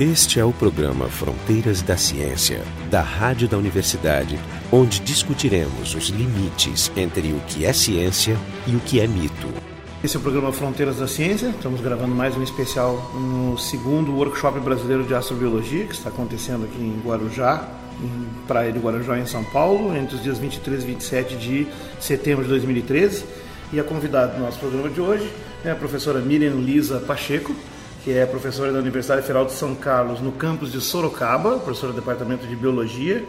Este é o programa Fronteiras da Ciência, da Rádio da Universidade, onde discutiremos os limites entre o que é ciência e o que é mito. Esse é o programa Fronteiras da Ciência. Estamos gravando mais um especial no segundo Workshop Brasileiro de Astrobiologia, que está acontecendo aqui em Guarujá, em Praia de Guarujá, em São Paulo, entre os dias 23 e 27 de setembro de 2013. E a convidada do nosso programa de hoje é a professora Miriam Lisa Pacheco, que é professora da Universidade Federal de São Carlos, no campus de Sorocaba, professora do Departamento de Biologia,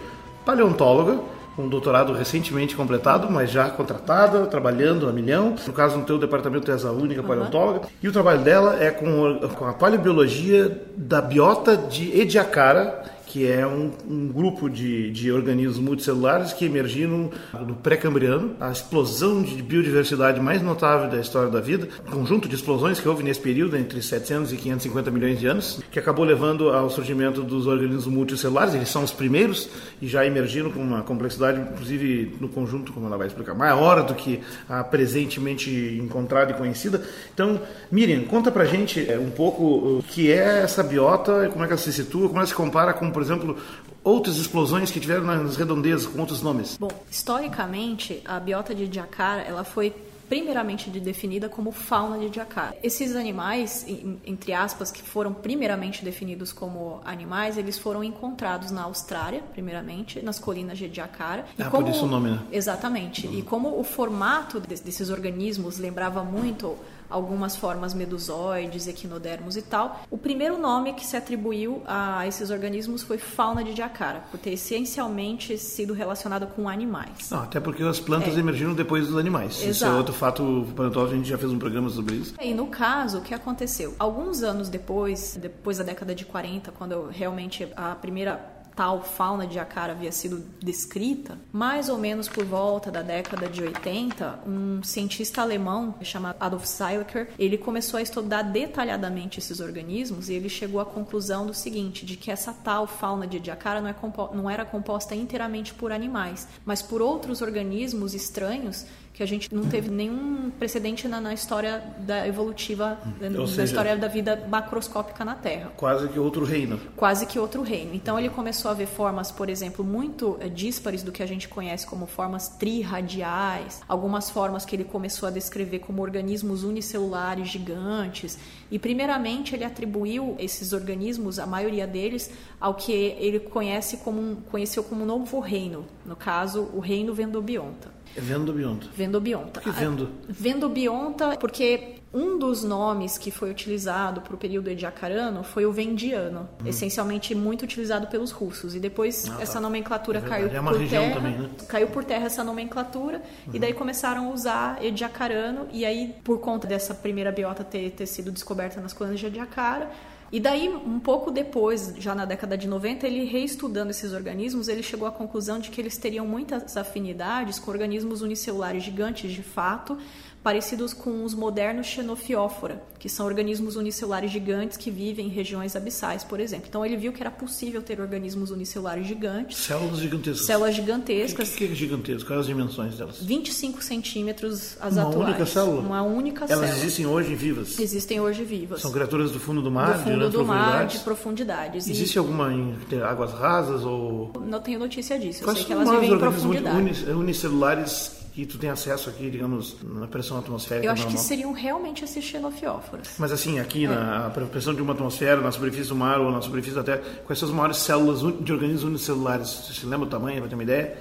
paleontóloga, com um doutorado recentemente completado, mas já contratada, trabalhando a milhão. No caso, no teu departamento és a única paleontóloga. Uhum. E o trabalho dela é com, com a paleobiologia da biota de Ediacara, que é um, um grupo de, de, organismos multicelulares que emergiram no pré-cambriano, a explosão de biodiversidade mais notável da história da vida, um conjunto de explosões que houve nesse período, entre 700 e 550 milhões de anos, que acabou levando ao surgimento dos organismos multicelulares, eles são os primeiros e já emergiram com uma complexidade, inclusive no conjunto, como ela vai explicar, maior do que a presentemente encontrada e conhecida. Então, Miriam, conta pra gente é, um pouco o que é essa biota, como é que ela se situa, como ela se compara com por exemplo, outras explosões que tiveram nas redondezas com outros nomes? Bom, historicamente, a biota de Jacara, ela foi primeiramente definida como fauna de Jacara. Esses animais, entre aspas, que foram primeiramente definidos como animais, eles foram encontrados na Austrália, primeiramente, nas colinas de Jacara. E ah, como... por isso o nome, né? Exatamente. Uhum. E como o formato desses organismos lembrava muito algumas formas medusoides, equinodermos e tal. O primeiro nome que se atribuiu a esses organismos foi fauna de Jacara, por ter essencialmente sido relacionado com animais. Não, até porque as plantas é. emergiram depois dos animais. Exato. Isso é outro fato a gente já fez um programa sobre isso. E no caso, o que aconteceu? Alguns anos depois, depois da década de 40, quando realmente a primeira tal fauna de Jacara havia sido descrita, mais ou menos por volta da década de 80, um cientista alemão chamado Adolf Seilecker, ele começou a estudar detalhadamente esses organismos e ele chegou à conclusão do seguinte, de que essa tal fauna de Jacara não, é não era composta inteiramente por animais, mas por outros organismos estranhos que a gente não teve nenhum precedente na, na história da evolutiva, na seja, história da vida macroscópica na Terra. Quase que outro reino. Quase que outro reino. Então ele começou a ver formas, por exemplo, muito é, díspares do que a gente conhece como formas triradiais, algumas formas que ele começou a descrever como organismos unicelulares gigantes. E primeiramente ele atribuiu esses organismos, a maioria deles, ao que ele conhece como conheceu como um novo reino, no caso, o reino Vendobionta. É Vendobionta. Vendobionta. Por que Vendo? Vendobionta, porque um dos nomes que foi utilizado para o período ediacarano foi o vendiano, hum. essencialmente muito utilizado pelos russos. E depois ah, tá. essa nomenclatura é caiu é por terra. Também, né? Caiu por terra essa nomenclatura uhum. e daí começaram a usar ediacarano. E aí, por conta dessa primeira biota ter, ter sido descoberta nas colinas de Ediacara, e daí, um pouco depois, já na década de 90, ele reestudando esses organismos, ele chegou à conclusão de que eles teriam muitas afinidades com organismos unicelulares gigantes de fato, parecidos com os modernos xenofiófora, que são organismos unicelulares gigantes que vivem em regiões abissais, por exemplo. Então ele viu que era possível ter organismos unicelulares gigantes. Células gigantescas. Células gigantescas. O que, que, é gigantesco? Quais as dimensões delas? 25 centímetros as Uma atuais. Uma única célula? Uma única Elas célula. existem hoje vivas? Existem hoje vivas. São criaturas do fundo do mar? Do fundo do mar, de profundidades. Existe e... alguma em águas rasas ou... Não tenho notícia disso. Quais Eu sei que elas vivem em profundidade. unicelulares que tu tem acesso aqui, digamos, na pressão atmosférica Eu acho normal. que seriam realmente esses xenofióforos. Mas assim, aqui é. na pressão de uma atmosfera, na superfície do mar ou na superfície da Terra, quais são as maiores células de organismos unicelulares? Você se lembra o tamanho, para ter uma ideia?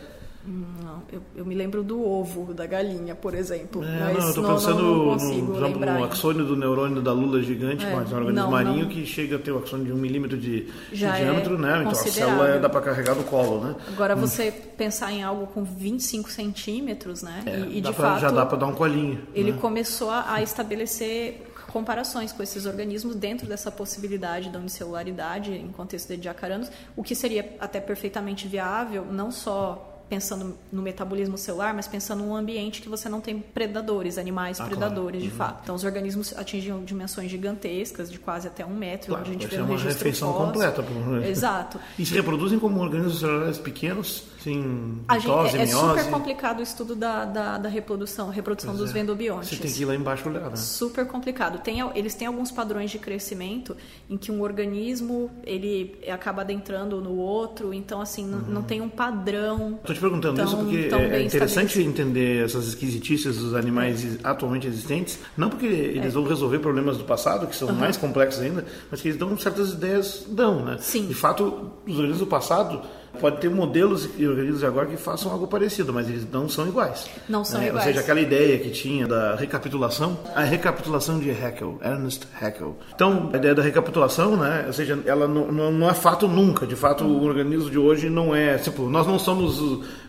Não, eu, eu, me lembro do ovo da galinha, por exemplo. É, mas não, eu estou pensando não, não no, no axônio do neurônio da lula gigante, é, mas é um organismo marinho que chega a ter o axônio de um milímetro de, de diâmetro, é né? Então a célula dá para carregar no colo, né? Agora hum. você pensar em algo com 25 centímetros, né? É, e, e de pra, fato já dá para dar um colinho. Ele né? começou a estabelecer comparações com esses organismos dentro dessa possibilidade da unicelularidade em contexto de jacaranos, o que seria até perfeitamente viável, não só pensando no metabolismo celular, mas pensando num ambiente que você não tem predadores, animais ah, predadores, claro. de uhum. fato. Então, os organismos atingem dimensões gigantescas, de quase até um metro, claro, onde a gente vê um uma refeição fóssil. completa. Exato. E se reproduzem como organismos celulares pequenos, sim, mitose, gente, é, é super complicado o estudo da, da, da reprodução, reprodução pois dos é. vendobiontes. Você tem que ir lá embaixo olhar, né? Super complicado. Tem, eles têm alguns padrões de crescimento em que um organismo ele acaba adentrando no outro, então assim, uhum. não, não, tem um padrão. Estou te perguntando tão, isso porque é interessante entender essas esquisitices dos animais é. atualmente existentes, não porque eles é. vão resolver problemas do passado, que são uhum. mais complexos ainda, mas que eles dão certas ideias, dão, né? Sim. De fato, os organismos do passado Pode ter modelos e organismos agora que façam algo parecido, mas eles não são iguais. Não são né? iguais. Ou seja, aquela ideia que tinha da recapitulação, a recapitulação de Haeckel, Ernest Haeckel. Então, a ideia da recapitulação, né? Ou seja, ela não, não, não é fato nunca. De fato, o organismo de hoje não é, tipo, nós não somos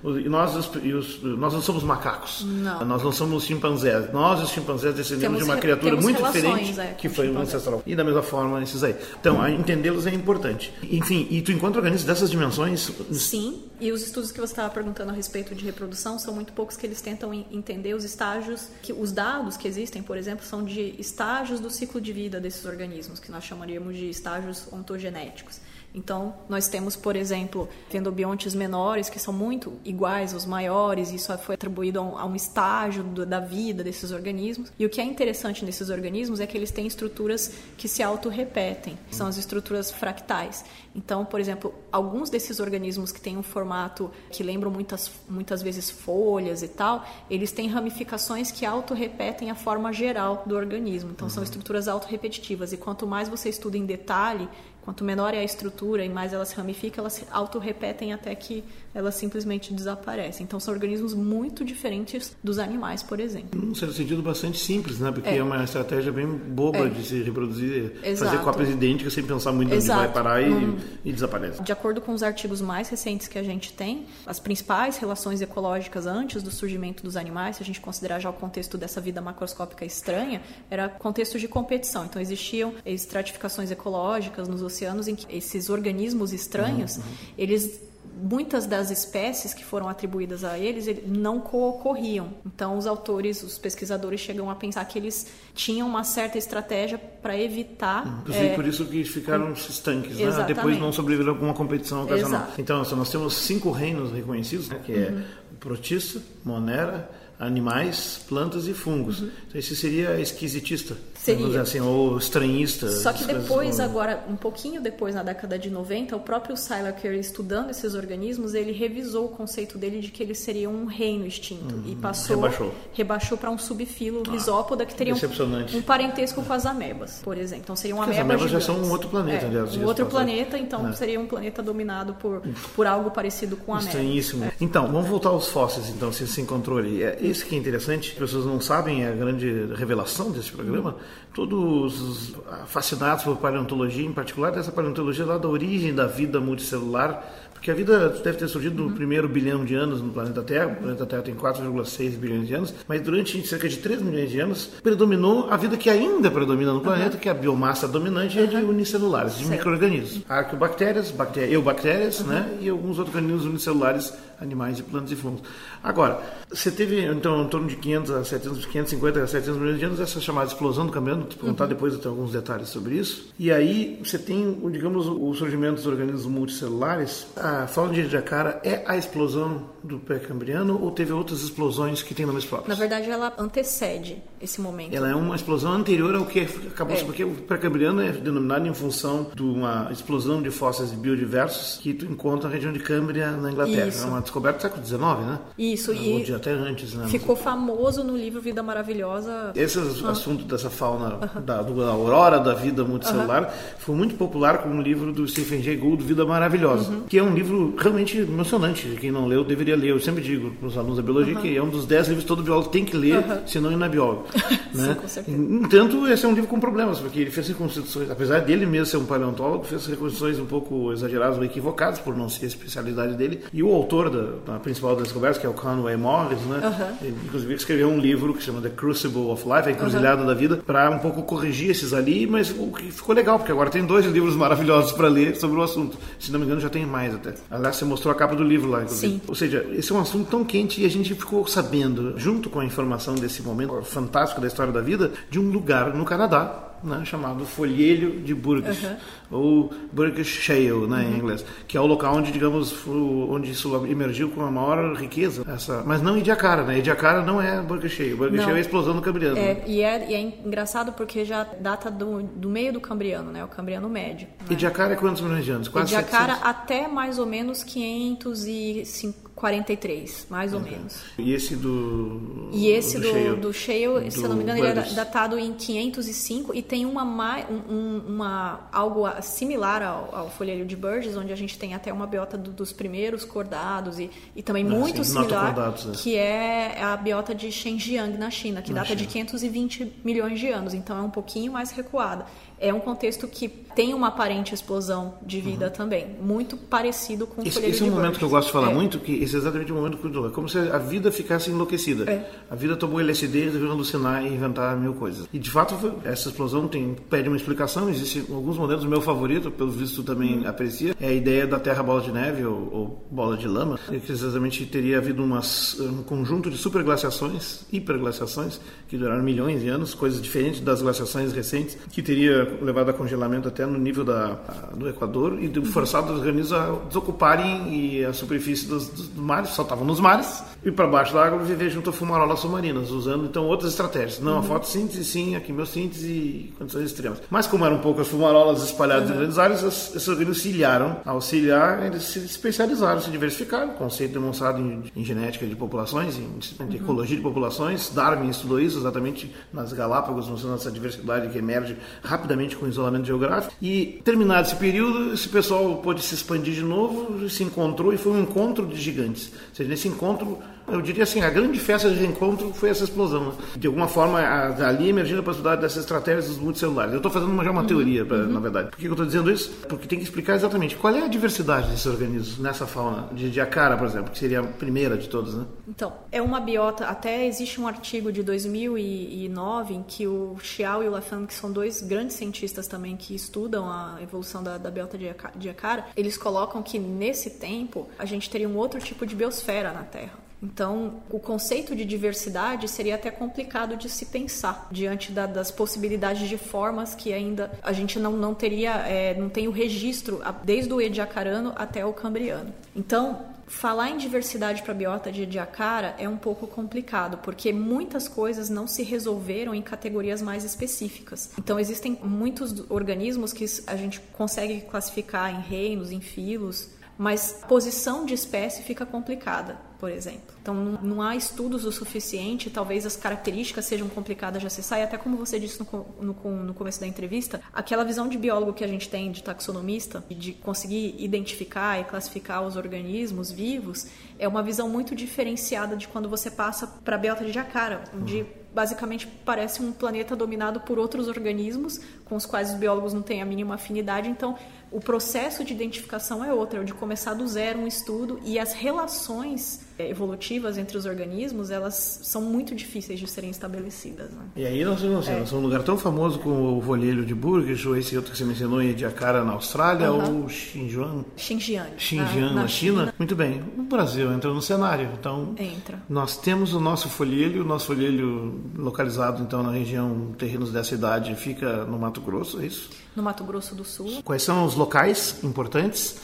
nós os, nós não somos macacos. Não. Nós não somos chimpanzés. Nós os chimpanzés descendemos temos, de uma criatura muito diferente é, que foi o ancestral. E da mesma forma esses aí. Então, entendê-los é importante. Enfim, e tu encontra organismos dessas dimensões Sim, e os estudos que você estava perguntando a respeito de reprodução são muito poucos que eles tentam entender os estágios, que os dados que existem, por exemplo, são de estágios do ciclo de vida desses organismos, que nós chamaríamos de estágios ontogenéticos. Então, nós temos, por exemplo, endobiontes menores que são muito iguais aos maiores, e isso foi atribuído a um, estágio da vida desses organismos. E o que é interessante nesses organismos é que eles têm estruturas que se autorrepetem, são as estruturas fractais. Então, por exemplo, alguns desses organismos que têm um formato que lembram muitas, muitas vezes folhas e tal, eles têm ramificações que autorrepetem a forma geral do organismo. Então, são estruturas autorrepetitivas. E quanto mais você estuda em detalhe, Quanto menor é a estrutura e mais ela se ramifica, elas se autorrepetem até que elas simplesmente desaparecem. Então são organismos muito diferentes dos animais, por exemplo. Num certo sentido bastante simples, né? Porque é, é uma estratégia bem boba é. de se reproduzir, Exato. fazer cópias idênticas sem pensar muito onde vai parar e, hum. e desaparece. De acordo com os artigos mais recentes que a gente tem, as principais relações ecológicas antes do surgimento dos animais, se a gente considerar já o contexto dessa vida macroscópica estranha, era contexto de competição. Então existiam estratificações ecológicas nos oceanos em que esses organismos estranhos, uhum. eles muitas das espécies que foram atribuídas a eles não ocorriam. Então, os autores, os pesquisadores chegam a pensar que eles tinham uma certa estratégia para evitar. Inclusive, é, por isso que ficaram estanques, né? depois não sobreviveram a alguma competição ocasional. Exato. Então, nós temos cinco reinos reconhecidos, né? que é uhum. Protista, Monera, animais, plantas e fungos. Uhum. Então, esse seria esquisitista, seria. assim, ou estranhista. Só que depois, agora, um pouquinho depois, na década de 90, o próprio Silaker, estudando esses organismos, ele revisou o conceito dele de que eles seriam um reino extinto uhum. e passou rebaixou, rebaixou para um subfilo ah, risópoda que teria um, um, parentesco com as amebas, por exemplo. Então seriam amebas. As amebas já são um outro planeta, é, aliás. Um outro planeta, então é. seria um planeta dominado por, por algo parecido com a ameba. Estranhíssimo. É. Então, vamos voltar aos fósseis, então, se se encontrou ali. É, isso que é interessante, as pessoas não sabem, é a grande revelação desse programa. Todos fascinados por paleontologia, em particular dessa paleontologia lá da origem da vida multicelular, porque a vida deve ter surgido no primeiro bilhão de anos no planeta Terra. O planeta Terra tem 4,6 bilhões de anos, mas durante cerca de 3 milhões de anos predominou a vida que ainda predomina no planeta, uhum. que é a biomassa dominante é de unicelulares, de micro-organismos. Arqueobactérias, bactérias, eubactérias, uhum. né? E alguns outros organismos unicelulares, animais e plantas e fungos. Agora, você teve então em torno de 500 a 700, 550 a 700 milhões de anos essa chamada explosão do Cambriano, vou contar uhum. depois até alguns detalhes sobre isso. E aí você tem, digamos, o surgimento dos organismos multicelulares. A fauna de Jacara é a explosão do pré-cambriano ou teve outras explosões que têm nomes próprios? Na verdade, ela antecede esse momento. Ela é uma explosão anterior ao que acabou é. porque o pré-cambriano é denominado em função de uma explosão de fósseis biodiversos que tu encontra na região de Câmbria, na Inglaterra. Isso. É uma descoberta do século XIX, né? Isso, e de até antes, né? Ficou famoso no livro Vida Maravilhosa. Esse ah. assunto dessa fauna da, da, aurora da vida multicelular foi muito popular com o livro do Stephen Jay Gould, Vida Maravilhosa, uhum. que é um livro realmente emocionante. Quem não leu deveria ler. Eu sempre digo para os alunos da biologia que é um dos dez livros que todo biólogo tem que ler, senão ir na bióloga. né? Sim, com certeza. Entanto, esse é um livro com problemas, porque ele fez reconstruções, apesar dele mesmo ser um paleontólogo, fez reconstruções um pouco exageradas ou equivocadas, por não ser a especialidade dele. E o autor da, da principal das conversas, que é o Conway Morris, né? Uhum. Ele, inclusive, escreveu um livro que se chama The Crucible of Life, A Encruzilhada uhum. da Vida, para um pouco corrigir esses ali, mas o que ficou legal, porque agora tem dois livros maravilhosos para ler sobre o assunto. Se não me engano, já tem mais até. Até. Aliás, você mostrou a capa do livro lá, inclusive. Sim. Ou seja, esse é um assunto tão quente e a gente ficou sabendo, junto com a informação desse momento fantástico da história da vida, de um lugar no Canadá né, chamado Folhelho de Burgess, uhum. ou Burgess Shale, né, uhum. em inglês, que é o local onde, digamos, onde isso emergiu com a maior riqueza. Essa, mas não Idiacara, né? Idiacara não é Burgess Shale. Burgess Shale é a explosão do Cambriano. É, e, é, e é engraçado porque já data do, do meio do Cambriano, né? O Cambriano médio. Né? Idiacara é quantos milhões de anos? Quase Idiacara 700? até mais ou menos 550 43, mais ou uhum. menos. E esse do. E esse do, do, Shale, do Shale se eu não me engano, ele é datado em 505 e tem uma, um, uma algo similar ao, ao folhelho de Burgess, onde a gente tem até uma biota do, dos primeiros cordados e, e também ah, muito sim, similar, é. que é a biota de Shenzhen na China, que na data China. de 520 milhões de anos, então é um pouquinho mais recuada é um contexto que tem uma aparente explosão de vida uhum. também, muito parecido com o esse, esse é um momento que eu gosto de falar é. muito, que é exatamente o momento que eu é como se a vida ficasse enlouquecida. É. A vida tomou LSD, resolveu alucinar e inventar mil coisas. E de fato essa explosão tem pede uma explicação. Existem alguns modelos. O meu favorito, pelo visto também uhum. aprecia, é a ideia da Terra bola de neve ou, ou bola de lama, que exatamente teria havido umas, um conjunto de superglaciações, hiperglaciações que duraram milhões de anos, coisas diferentes das glaciações recentes, que teria levado a congelamento até no nível da, do Equador e forçado os organismos a desocuparem e a superfície dos, dos mares, só estavam nos mares, e para baixo da água viver junto a fumarolas submarinas, usando então outras estratégias. Não, uhum. a fotossíntese sim, a quimiossíntese e condições extremas. Mas como eram poucas fumarolas espalhadas uhum. em grandes áreas, esses organismos se ilharam. Ao se ilhar, eles se especializaram, se diversificaram, conceito demonstrado em, em genética de populações, em, em uhum. ecologia de populações. Darwin estudou isso exatamente nas Galápagos, mostrando essa diversidade que emerge rapidamente com o isolamento geográfico. E terminado esse período, esse pessoal pôde se expandir de novo, se encontrou e foi um encontro de gigantes. Ou seja, nesse encontro eu diria assim, a grande festa de reencontro foi essa explosão. Né? De alguma forma, ali emergindo a possibilidade dessas estratégias dos multicelulares. Eu estou fazendo uma, já uma teoria, pra, uhum. na verdade. Por que eu estou dizendo isso? Porque tem que explicar exatamente qual é a diversidade desses organismos nessa fauna. De, de acara, por exemplo, que seria a primeira de todas, né? Então, é uma biota. Até existe um artigo de 2009 em que o Xiao e o Lafan, que são dois grandes cientistas também que estudam a evolução da, da biota de acara, eles colocam que nesse tempo a gente teria um outro tipo de biosfera na Terra. Então, o conceito de diversidade seria até complicado de se pensar diante da, das possibilidades de formas que ainda a gente não, não teria, é, não tem o registro desde o Ediacarano até o Cambriano. Então, falar em diversidade para a biota de Ediacara é um pouco complicado, porque muitas coisas não se resolveram em categorias mais específicas. Então, existem muitos organismos que a gente consegue classificar em reinos, em filos, mas posição de espécie fica complicada, por exemplo. Então não há estudos o suficiente, talvez as características sejam complicadas de acessar, e até como você disse no, no, no começo da entrevista, aquela visão de biólogo que a gente tem, de taxonomista, de conseguir identificar e classificar os organismos vivos, é uma visão muito diferenciada de quando você passa para a biota de jacara, onde basicamente parece um planeta dominado por outros organismos com os quais os biólogos não têm a mínima afinidade, então o processo de identificação é outro, é o de começar do zero um estudo e as relações evolutivas entre os organismos, elas são muito difíceis de serem estabelecidas. Né? E aí nós, nós, é. um lugar tão famoso como o Volhelho de Burgess, ou esse outro que você mencionou Ediacara, na Austrália, ou Xinjiang. Xinjiang. Xinjiang, na, na China. China. Muito bem. O Brasil entra no cenário. Então, entra. nós temos o nosso folhelho, o nosso folhelho localizado então na região terrenos dessa idade fica no Mato Grosso, é isso? No Mato Grosso do Sul. Quais são os locais importantes?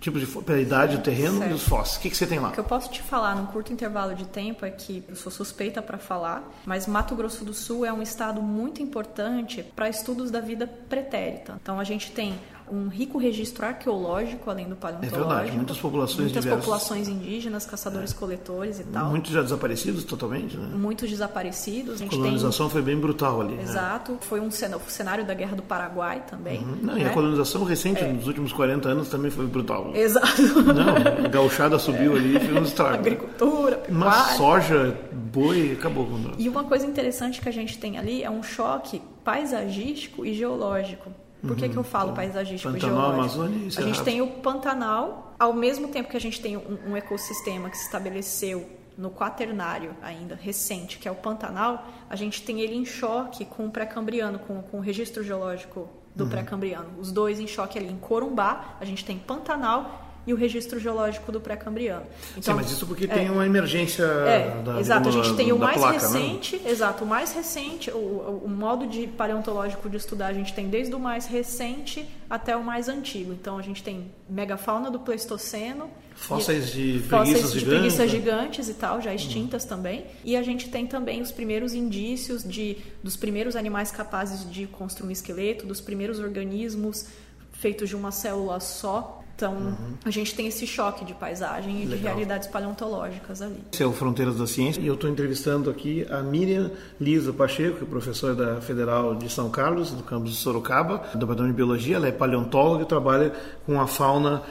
Tipos de pela idade do terreno certo. e os fósseis. O que, que você tem lá? O que eu posso te falar num curto intervalo de tempo é que eu sou suspeita para falar, mas Mato Grosso do Sul é um estado muito importante para estudos da vida pretérita. Então a gente tem um rico registro arqueológico, além do paleontológico. É verdade, muitas populações Muitas diversas. populações indígenas, caçadores-coletores é. e tal. Muitos já desaparecidos totalmente, né? Muitos desaparecidos. A, colonização tem... foi bem brutal ali. Né? Exato. Né? Foi um cenário da Guerra do Paraguai também. Uhum. Não, né? E a né? colonização recente, é. nos últimos 40 anos, também foi brutal. Exato. Não, a gauchada subiu é. ali e fez um estrago. Agricultura, pecuária. Mas soja, boi, acabou. E uma coisa interessante que a gente tem ali é um choque paisagístico e geológico. Por que, que eu falo então, paisagístico Pantanal, geológico? Amazônia, a gente tem o Pantanal, ao mesmo tempo que a gente tem um, um ecossistema que se estabeleceu no quaternário ainda, recente, que é o Pantanal, a gente tem ele em choque com o pré-cambriano, com, com o registro geológico do uhum. pré-cambriano. Os dois em choque ali. Em Corumbá, a gente tem Pantanal e o registro geológico do pré-cambriano. Então, Sim, mas isso porque é, tem uma emergência é, da Exato, a gente tem o mais placa, recente, né? exato, o mais recente, o, o modo de paleontológico de estudar, a gente tem desde o mais recente até o mais antigo. Então a gente tem megafauna do Pleistoceno, fósseis de preguiças de gigantes, preguiças gigantes e tal, já extintas hum. também. E a gente tem também os primeiros indícios de dos primeiros animais capazes de construir um esqueleto, dos primeiros organismos feitos de uma célula só então, uhum. a gente tem esse choque de paisagem e Legal. de realidades paleontológicas ali. Esse é o Fronteiras da Ciência e eu estou entrevistando aqui a Miriam Lisa Pacheco, que é professora da Federal de São Carlos, do campus de Sorocaba, do Departamento de Biologia. Ela é paleontóloga e trabalha com a fauna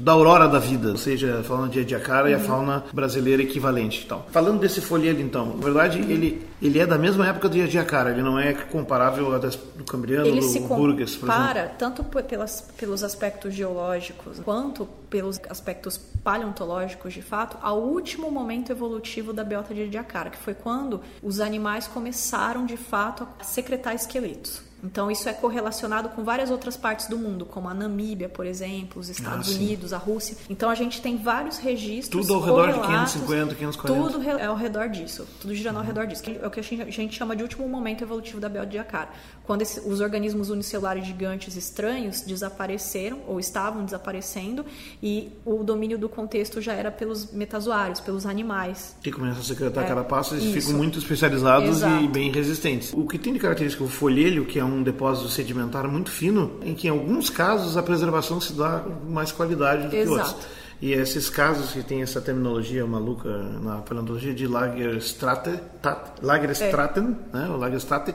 da aurora da vida, ou seja, fauna de Ediacara uhum. e a fauna brasileira equivalente. Então, falando desse folhedo, então, na verdade, ele, ele é da mesma época do Ediacara, ele não é comparável ao do Cambriano, ele do se Burgess, por compara exemplo. tanto pelas, pelos aspectos geológicos quanto pelos aspectos paleontológicos, de fato, ao último momento evolutivo da biota de Ediacara, que foi quando os animais começaram, de fato, a secretar esqueletos. Então, isso é correlacionado com várias outras partes do mundo, como a Namíbia, por exemplo, os Estados ah, Unidos, a Rússia. Então, a gente tem vários registros. Tudo ao redor de 550, 540. Tudo é ao redor disso. Tudo girando uhum. ao redor disso. É o que a gente chama de último momento evolutivo da Bel de Acara. Quando esse, os organismos unicelulares gigantes estranhos desapareceram, ou estavam desaparecendo, e o domínio do contexto já era pelos metazoários, pelos animais. Que começam a secretar é, carapaças e ficam muito especializados Exato. e bem resistentes. O que tem de característica o folhelho, que é um depósito sedimentar muito fino, em que em alguns casos a preservação se dá com mais qualidade do Exato. que outros. E esses casos que tem essa terminologia maluca na paleontologia de Lagerstraten, Lagerstraten, é. né, o Lagerstraten,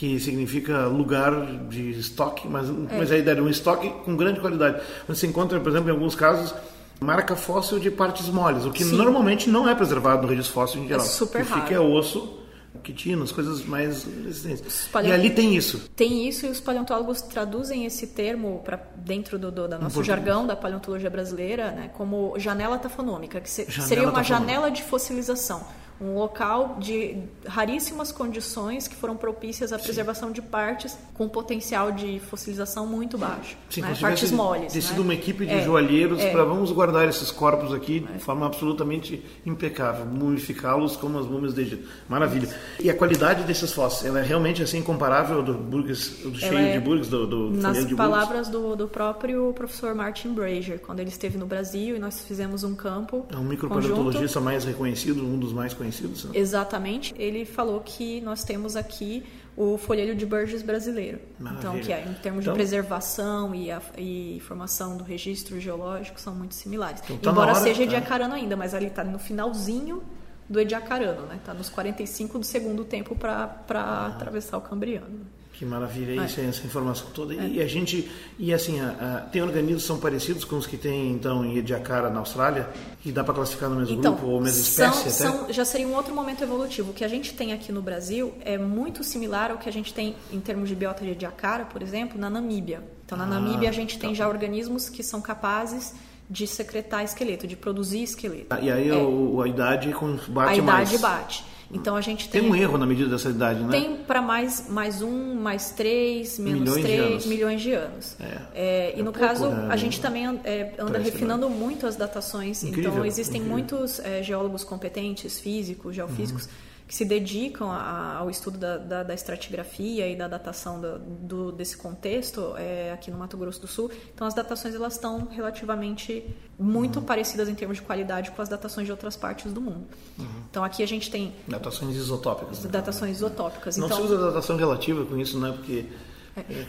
que significa lugar de estoque, mas, é. mas a ideia de um estoque com grande qualidade. Você encontra, por exemplo, em alguns casos, marca fóssil de partes moles, o que Sim. normalmente não é preservado no registro fóssil em geral. É super o que raro. fica é osso quitinos, coisas mais resistentes. E ali tem isso. Tem isso e os paleontólogos traduzem esse termo para dentro do, do da nosso jargão da paleontologia brasileira, né, como janela tafonômica, que se, seria uma tafonômica. janela de fossilização um local de raríssimas condições que foram propícias à Sim. preservação de partes com potencial de fossilização muito baixo. Sim, né? Partes moles. Tem sido né? uma equipe de é, joalheiros é. para vamos guardar esses corpos aqui de forma absolutamente impecável, mumificá-los como as múmias de Egito. Maravilha. E a qualidade desses fósseis, ela é realmente assim comparável do Burgess, do cheio é, de Burgess, do, do Nas de palavras do, do, próprio professor Martin Brazier, quando ele esteve no Brasil e nós fizemos um campo É um micropaleontologista mais reconhecido, um dos mais conhecidos conhecidos. Né? Exatamente. Ele falou que nós temos aqui o folheiro de Burgess brasileiro. Maravilha. Então, que é, em termos então, de preservação e, a, e formação do registro geológico, são muito similares. Então, tá Embora hora, seja tá. Ediacarano ainda, mas ali está no finalzinho do Ediacarano, né? Está nos 45 do segundo tempo para ah. atravessar o Cambriano. Que maravilha, é. isso, essa informação toda. É. E a gente, e assim, a, a, tem organismos que são parecidos com os que tem então em Ediacara na Austrália, que dá para classificar no mesmo então, grupo ou mesma espécie são, até? São, já seria um outro momento evolutivo. O que a gente tem aqui no Brasil é muito similar ao que a gente tem em termos de biota de Ediacara, por exemplo, na Namíbia. Então, na ah, Namíbia a gente tá. tem já organismos que são capazes de secretar esqueleto, de produzir esqueleto. Ah, e aí é. o, a idade bate A mais. idade bate. Então a gente tem. Tem um erro na medida dessa idade, né? Tem para mais, mais um, mais três, menos milhões três, de milhões de anos. É. É, e é no pouco, caso, né? a gente também é, anda refinando muito as datações. Incrível, então existem incrível. muitos é, geólogos competentes, físicos, geofísicos. Uhum que se dedicam a, ao estudo da, da, da, estratigrafia e da datação do, do, desse contexto é, aqui no Mato Grosso do Sul. Então, as datações elas estão relativamente muito uhum. parecidas em termos de qualidade com as datações de outras partes do mundo. Uhum. Então, aqui a gente tem... Datações isotópicas. Né? Datações isotópicas. Não então, se usa datação relativa com isso, né? Porque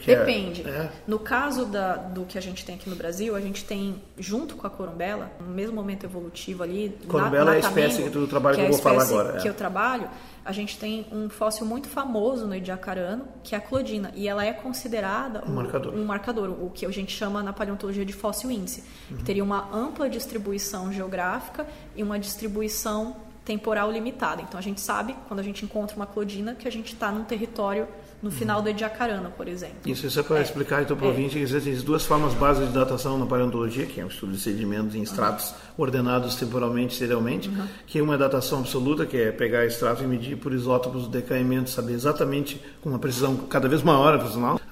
Depende. É. No caso da, do que a gente tem aqui no Brasil, a gente tem, junto com a corumbela, no mesmo momento evolutivo ali. Corumbela na, é a espécie que tu trabalha que, que eu vou falar agora. Que é. eu trabalho, a gente tem um fóssil muito famoso no Ediacarano, que é a clodina. E ela é considerada um, um marcador. um marcador, o que a gente chama na paleontologia de fóssil índice, uhum. que teria uma ampla distribuição geográfica e uma distribuição temporal limitada. Então a gente sabe, quando a gente encontra uma clodina, que a gente está num território no final do Ediacarana, por exemplo. Isso, isso é para é, explicar então para o é. ouvinte que existem duas formas básicas de datação na paleontologia, que é o estudo de sedimentos em estratos uhum. ordenados temporalmente e serialmente, uhum. que é uma datação absoluta, que é pegar estrato e medir por isótopos o decaimento, saber exatamente com uma precisão cada vez maior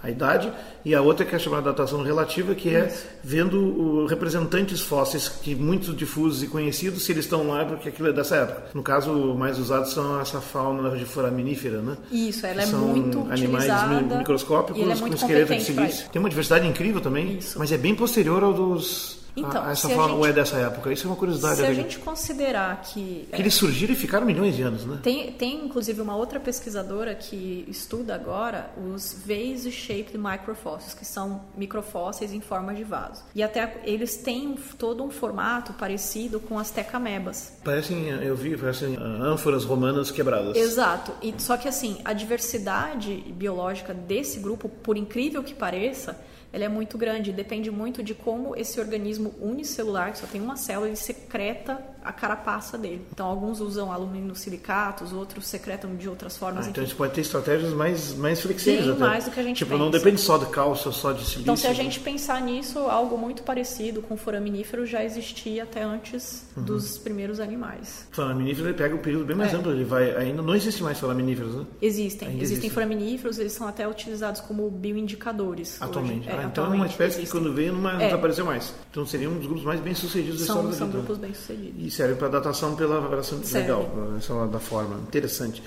a idade, e a outra que é chamada datação relativa, que é isso. vendo representantes fósseis que muito difusos e conhecidos, se eles estão lá, porque aquilo é dessa época. No caso, mais usados são essa fauna de foraminífera, né? Isso, ela é muito animais microscópicos é com esqueleto de silício. Tem uma diversidade incrível também, Isso. mas é bem posterior ao dos então, ah, essa fala gente, é dessa época. Isso é uma curiosidade. Se a gente considerar que. Que eles surgiram e ficaram milhões de anos, né? Tem, tem inclusive uma outra pesquisadora que estuda agora os vase-shaped microfósseis, que são microfósseis em forma de vaso. E até eles têm todo um formato parecido com as tecamebas. Parecem, eu vi, parecem ânforas romanas quebradas. Exato. E, só que assim, a diversidade biológica desse grupo, por incrível que pareça, ela é muito grande, depende muito de como esse organismo unicelular, que só tem uma célula, ele secreta a carapaça dele. Então, alguns usam aluminosilicatos, outros secretam de outras formas. Ah, então, a gente pode ter estratégias mais, mais flexíveis. Sim, até. mais do que a gente Tipo, pensa. não depende só de cálcio, só de silício. Então, se a gente pensar nisso, algo muito parecido com foraminífero já existia até antes uhum. dos primeiros animais. Foraminífero ele pega um período bem mais é. amplo. Ele vai, ainda não existe mais foraminíferos, né? Existem. Ainda existem existe. foraminíferos, eles são até utilizados como bioindicadores. Atualmente. É, ah, então atualmente é uma espécie existem. que quando veio não, é. desapareceu mais. Então seria um dos grupos mais bem sucedidos são, da São grupos bem sucedidos. E serve para datação pela avaliação legal, essa da forma, interessante.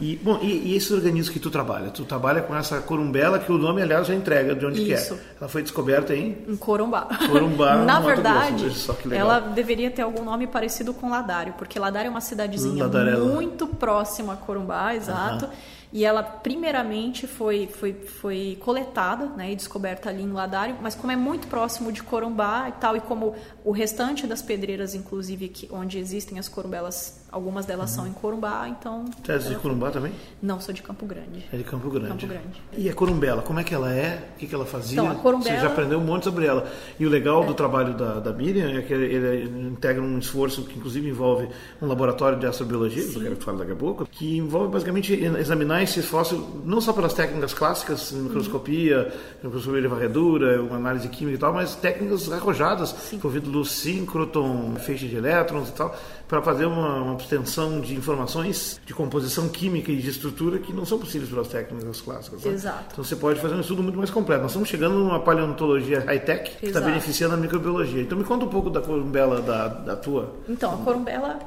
E bom, e, e, esse organismo que tu trabalha? Tu trabalha com essa corumbela que o nome aliás já entrega de onde Isso. é. Ela foi descoberta em em Corumbá. Corumbá, Na verdade, ela deveria ter algum nome parecido com Ladário, porque Ladário é uma cidadezinha Ladarela. muito próxima a Corumbá, exato. Uh -huh e ela primeiramente foi, foi, foi coletada né, e descoberta ali em Ladário, mas como é muito próximo de Corumbá e tal, e como o restante das pedreiras, inclusive, que, onde existem as corumbelas, algumas delas uhum. são em Corumbá, então... É de Corumbá também? Não, sou de Campo Grande. É de Campo Grande. Campo Grande. E a corumbela, como é que ela é? O que, que ela fazia? Então, a corumbela... Você já aprendeu um monte sobre ela. E o legal é. do trabalho da, da Miriam é que ele, integra um esforço que inclusive envolve um laboratório de astrobiologia, Sim. que eu quero falar daqui a pouco, que envolve basicamente examinar esse fóssil não só pelas técnicas clássicas, microscopia, microscopia de varredura, uma análise química e tal, mas técnicas arrojadas, envolvendo luz síncroton, feixe de elétrons e tal, para fazer uma, uma obtenção de informações de composição química e de estrutura que não são possíveis pelas técnicas clássicas. Né? Exato. Então você pode fazer um estudo muito mais completo. Nós estamos chegando numa paleontologia high-tech que está beneficiando a microbiologia. Então me conta um pouco da corumbela da, da tua. Então, a corumbela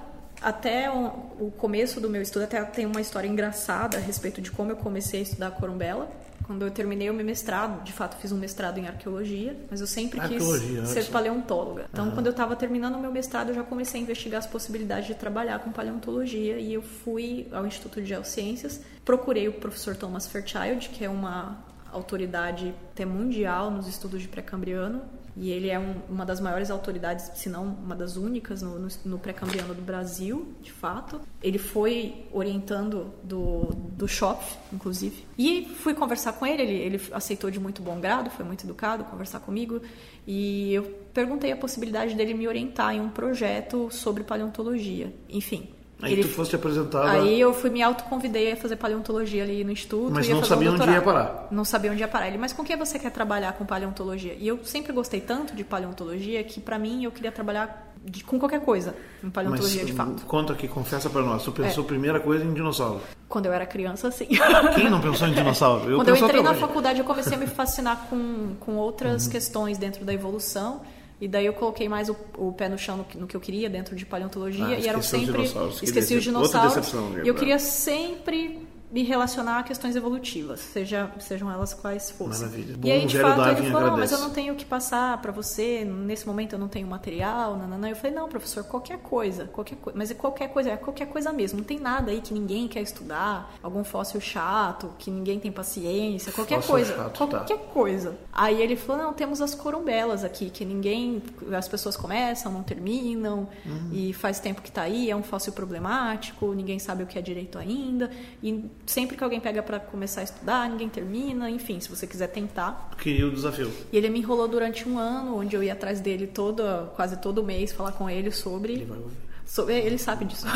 até o começo do meu estudo, até tem uma história engraçada a respeito de como eu comecei a estudar corumbela. Quando eu terminei o meu mestrado, de fato fiz um mestrado em arqueologia, mas eu sempre quis ser paleontóloga. Então, quando eu estava terminando o meu mestrado, eu já comecei a investigar as possibilidades de trabalhar com paleontologia e eu fui ao Instituto de Geociências, procurei o professor Thomas Fairchild, que é uma autoridade até mundial nos estudos de pré-cambriano, e ele é um, uma das maiores autoridades, se não uma das únicas no, no, no pré-cambriano do Brasil, de fato. Ele foi orientando do, do shop, inclusive. E fui conversar com ele, ele, ele aceitou de muito bom grado, foi muito educado conversar comigo. E eu perguntei a possibilidade dele me orientar em um projeto sobre paleontologia. Enfim, Aí ele, tu fosse apresentada. Aí eu fui me autoconvidei a fazer paleontologia ali no instituto. Mas não sabia um onde ia parar. Não sabia onde ia parar. Ele, mas com que você quer trabalhar com paleontologia? E eu sempre gostei tanto de paleontologia que para mim eu queria trabalhar de, com qualquer coisa em paleontologia mas, de fato. Conta aqui, confessa para nós. Tu pensou é. primeira coisa em dinossauro? Quando eu era criança, sim. Quem não pensou em dinossauro? Eu Quando eu entrei na faculdade, eu comecei a me fascinar com, com outras uhum. questões dentro da evolução. E daí eu coloquei mais o, o pé no chão no, no, que eu queria dentro de paleontologia. Ah, e eram sempre. Os esqueci os dinossauros. E eu queria sempre me relacionar a questões evolutivas, seja, sejam elas quais fossem. Maravilha. Bom, e aí, de fato, ele falou, não, mas eu não tenho o que passar para você, nesse momento eu não tenho material, nananã. Eu falei, não, professor, qualquer coisa, qualquer coisa. Mas é qualquer coisa, é qualquer coisa mesmo. Não tem nada aí que ninguém quer estudar, algum fóssil chato, que ninguém tem paciência, qualquer fóssil coisa. Chato, tá. qualquer tá. coisa. Aí ele falou, não, temos as corumbelas aqui, que ninguém, as pessoas começam, não terminam, uhum. e faz tempo que está aí, é um fóssil problemático, ninguém sabe o que é direito ainda, e sempre que alguém pega para começar a estudar, ninguém termina, enfim, se você quiser tentar. Queria o desafio. E ele me enrolou durante um ano, onde eu ia atrás dele todo, quase todo mês falar com ele sobre. Ele vai ouvir. Sobre, ele sabe disso.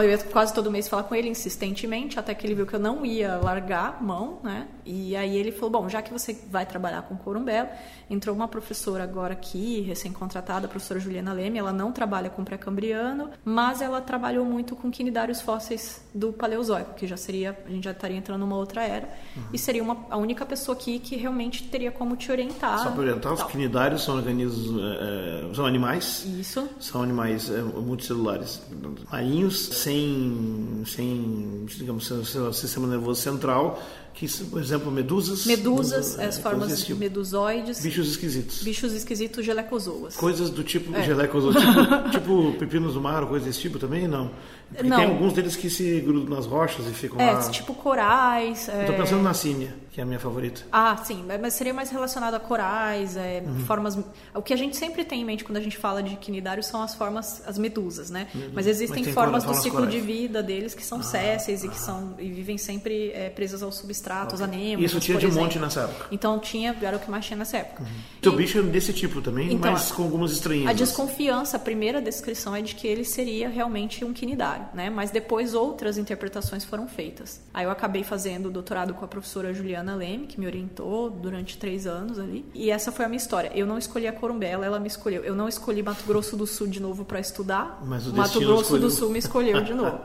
eu ia quase todo mês falar com ele insistentemente, até que ele viu que eu não ia largar mão, né? E aí ele falou: Bom, já que você vai trabalhar com corumbelo, entrou uma professora agora aqui, recém-contratada, a professora Juliana Leme. Ela não trabalha com pré-cambriano, mas ela trabalhou muito com quinidários fósseis do Paleozoico, que já seria, a gente já estaria entrando numa outra era, uhum. e seria uma, a única pessoa aqui que realmente teria como te orientar. Só para orientar, os quinidários são organismos, é, são animais. Isso. São animais é, multicelulares, marinhos, sem, sem digamos, sistema nervoso central que, por exemplo, medusas. Medusas, as formas tipo. medusoides. Bichos esquisitos. Bichos esquisitos, gelecozoas. Coisas do tipo é. gelecozoas, tipo, tipo pepinos do mar, coisas desse tipo também? Não. Porque não. tem alguns deles que se grudam nas rochas e ficam é, lá. tipo corais. É... Estou pensando na símia, que é a minha favorita. Ah, sim, mas seria mais relacionado a corais, é, uhum. formas. O que a gente sempre tem em mente quando a gente fala de quinidário são as formas, as medusas, né? Uhum. Mas existem mas formas do ciclo corais. de vida deles que são ah, sésseis ah. e que são e vivem sempre é, presas ao substrato, okay. aos Isso tinha de um monte nessa época. Então tinha, era o que mais tinha nessa época. Uhum. Teu bicho é desse tipo também, então, mas com algumas estranhas. A desconfiança, a primeira descrição é de que ele seria realmente um quinidário, né? Mas depois depois outras interpretações foram feitas. Aí eu acabei fazendo o doutorado com a professora Juliana Leme, que me orientou durante três anos ali. E essa foi a minha história. Eu não escolhi a Corumbela, ela me escolheu. Eu não escolhi Mato Grosso do Sul de novo para estudar. Mas o Mato Grosso escolheu. do Sul me escolheu de novo.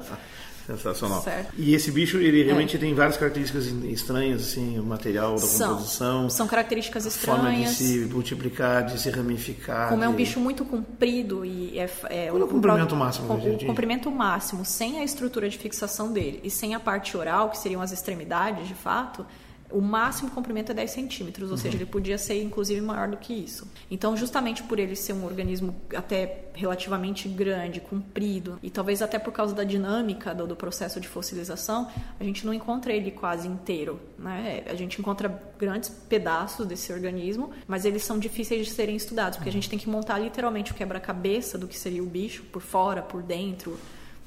Sensacional. Certo. E esse bicho, ele realmente é. tem várias características estranhas, assim, o material da são, composição. São características estranhas. Forma de se multiplicar, de se ramificar. Como de... é um bicho muito comprido e é, é Qual é o comprimento máximo? O, o comprimento máximo, sem a estrutura de fixação dele e sem a parte oral, que seriam as extremidades, de fato, o máximo comprimento é 10 centímetros, ou uhum. seja, ele podia ser inclusive maior do que isso. Então, justamente por ele ser um organismo até relativamente grande, comprido, e talvez até por causa da dinâmica do, do processo de fossilização, a gente não encontra ele quase inteiro. Né? A gente encontra grandes pedaços desse organismo, mas eles são difíceis de serem estudados, porque a gente tem que montar literalmente o quebra-cabeça do que seria o bicho, por fora, por dentro,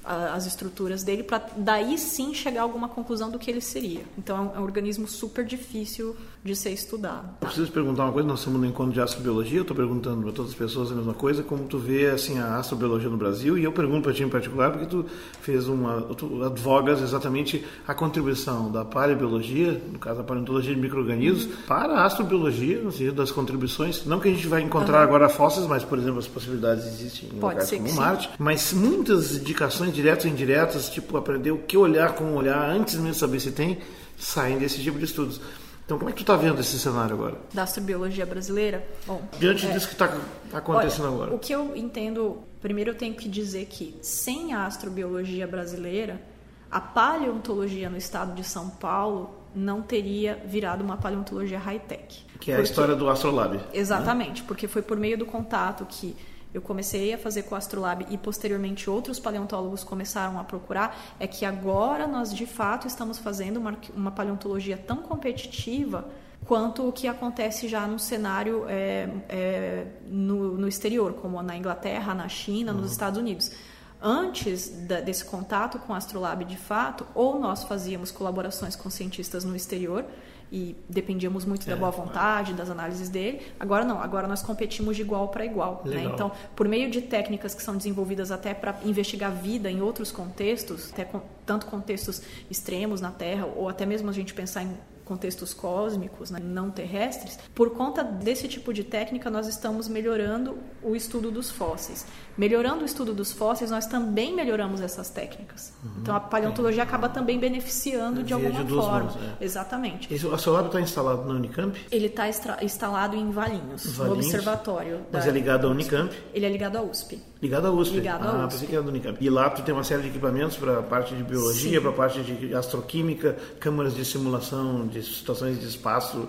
as estruturas dele para daí sim chegar a alguma conclusão do que ele seria. Então é um, organismo super difícil de ser estudado. Eu preciso perguntar uma coisa, nós estamos no encontro de astrobiologia, eu estou perguntando para todas as pessoas a mesma coisa, como tu vê assim a astrobiologia no Brasil, e eu pergunto para ti em particular porque tu fez uma, tu advogas exatamente a contribuição da paleobiologia, no caso a paleontologia de microrganismos, uhum. para a astrobiologia, no sentido das contribuições, não que a gente vai encontrar uhum. agora fósseis, mas por exemplo as possibilidades existem em Pode locais como Marte, mas muitas indicações diretas ou indiretas, tipo aprender o que olhar, como olhar, antes mesmo de saber se tem, saem desse tipo de estudos. Então, como é que tu está vendo esse cenário agora? Da astrobiologia brasileira? Bom, Diante é, disso que está tá acontecendo olha, agora. O que eu entendo, primeiro eu tenho que dizer que sem a astrobiologia brasileira, a paleontologia no estado de São Paulo não teria virado uma paleontologia high-tech. Que é porque, a história do Astrolab. Né? Exatamente, né? porque foi por meio do contato que eu comecei a fazer com o Astrolab e posteriormente outros paleontólogos começaram a procurar, é que agora nós de fato estamos fazendo uma, uma paleontologia tão competitiva quanto o que acontece já no cenário é, é, no, no, exterior, como na Inglaterra, na China, uhum. nos Estados Unidos. Antes da, desse contato com o Astrolab de fato, ou nós fazíamos colaborações com cientistas no exterior, e dependíamos muito da é, boa vontade, das análises dele. Agora não, agora nós competimos de igual para igual. Né? Então, por meio de técnicas que são desenvolvidas até para investigar vida em outros contextos, até com, tanto contextos extremos na Terra, ou até mesmo a gente pensar em contextos cósmicos, né, não terrestres, por conta desse tipo de técnica, nós estamos melhorando o estudo dos fósseis. Melhorando o estudo dos fósseis, nós também melhoramos essas técnicas. Uhum, então a paleontologia é. acaba também beneficiando é, de alguma de forma. Mãos, é. Exatamente. Esse, o Astrolab está instalado na Unicamp? Ele está instalado em Valinhos, Valinhos, no observatório. Mas é ligado à Unicamp? Ele é ligado à USP. Ligado à USP? Ligado à ah, USP. que era do Unicamp. E lá tu tem uma série de equipamentos para a parte de biologia, para a parte de astroquímica, câmaras de simulação de situações de espaço.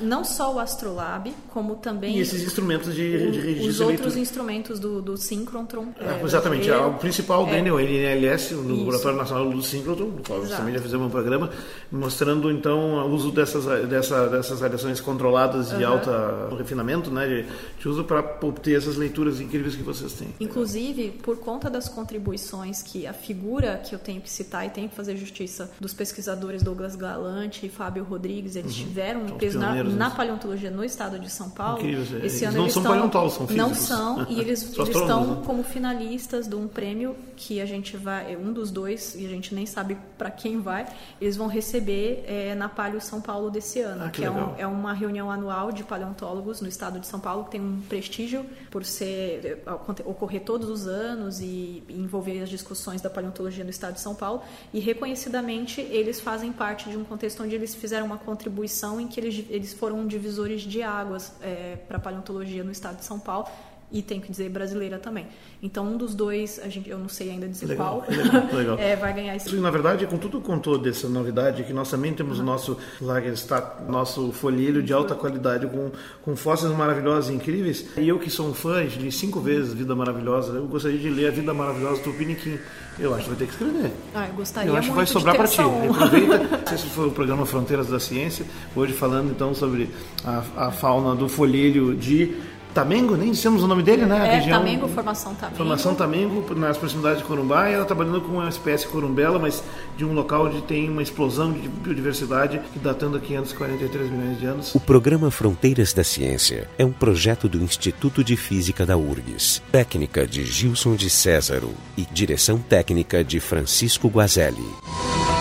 Não só o Astrolab, como também... E esses instrumentos de, de registro Os outros instrumentos do, do Synchrotron. É, exatamente. O principal é, dele é o NLS, o Laboratório Nacional do Synchrotron, do qual também já fizemos um programa, mostrando então o uso dessas, dessa, dessas radiações controladas de uhum. alto refinamento, né, de, de uso para obter essas leituras incríveis que vocês têm. Inclusive, por conta das contribuições que a figura que eu tenho que citar e tenho que fazer justiça dos pesquisadores Douglas Galante e Fábio Fábio Rodrigues, eles uhum. tiveram um peso na, na, paleontologia no estado de São Paulo. Esse eles ano não eles são estão, paleontólogos, são físicos. Não são, e eles, eles estão né? como finalistas de um prêmio que a gente vai, é um dos dois, e a gente nem sabe para quem vai, eles vão receber é, na Palio São Paulo desse ano, ah, que, que é, um, é, uma reunião anual de paleontólogos no estado de São Paulo, que tem um prestígio por ser ocorrer todos os anos e, e envolver as discussões da paleontologia no estado de São Paulo, e reconhecidamente eles fazem parte de um contexto onde eles fizeram uma contribuição em que eles, eles foram divisores de águas é, para paleontologia no estado de São Paulo e tem que dizer brasileira também. Então um dos dois, a gente, eu não sei ainda dizer legal, qual, legal, legal. é, vai ganhar esse. Na verdade, com tudo contou dessa novidade, que nós também temos uhum. o nosso Lagerstadt, nosso folheiro de alta qualidade com, com fósseis maravilhosos e incríveis. E eu que sou um fã de cinco vezes Vida Maravilhosa, eu gostaria de ler a Vida Maravilhosa do Tupiniquim. Eu acho que vai ter que escrever. Ah, eu gostaria Eu acho que vai sobrar para ti. Um. Aproveita. Esse foi o programa Fronteiras da Ciência. Hoje falando então sobre a, a fauna do folheiro de Tamengo, nem dissemos o nome dele, né? A é, região, Tamengo, Formação Tamengo. Formação Tamengo, nas proximidades de Corumbá, e ela trabalhando com uma espécie corumbela, mas de um local onde tem uma explosão de biodiversidade que datando a 543 milhões de anos. O programa Fronteiras da Ciência é um projeto do Instituto de Física da URGS, técnica de Gilson de Césaro e direção técnica de Francisco Guazelli.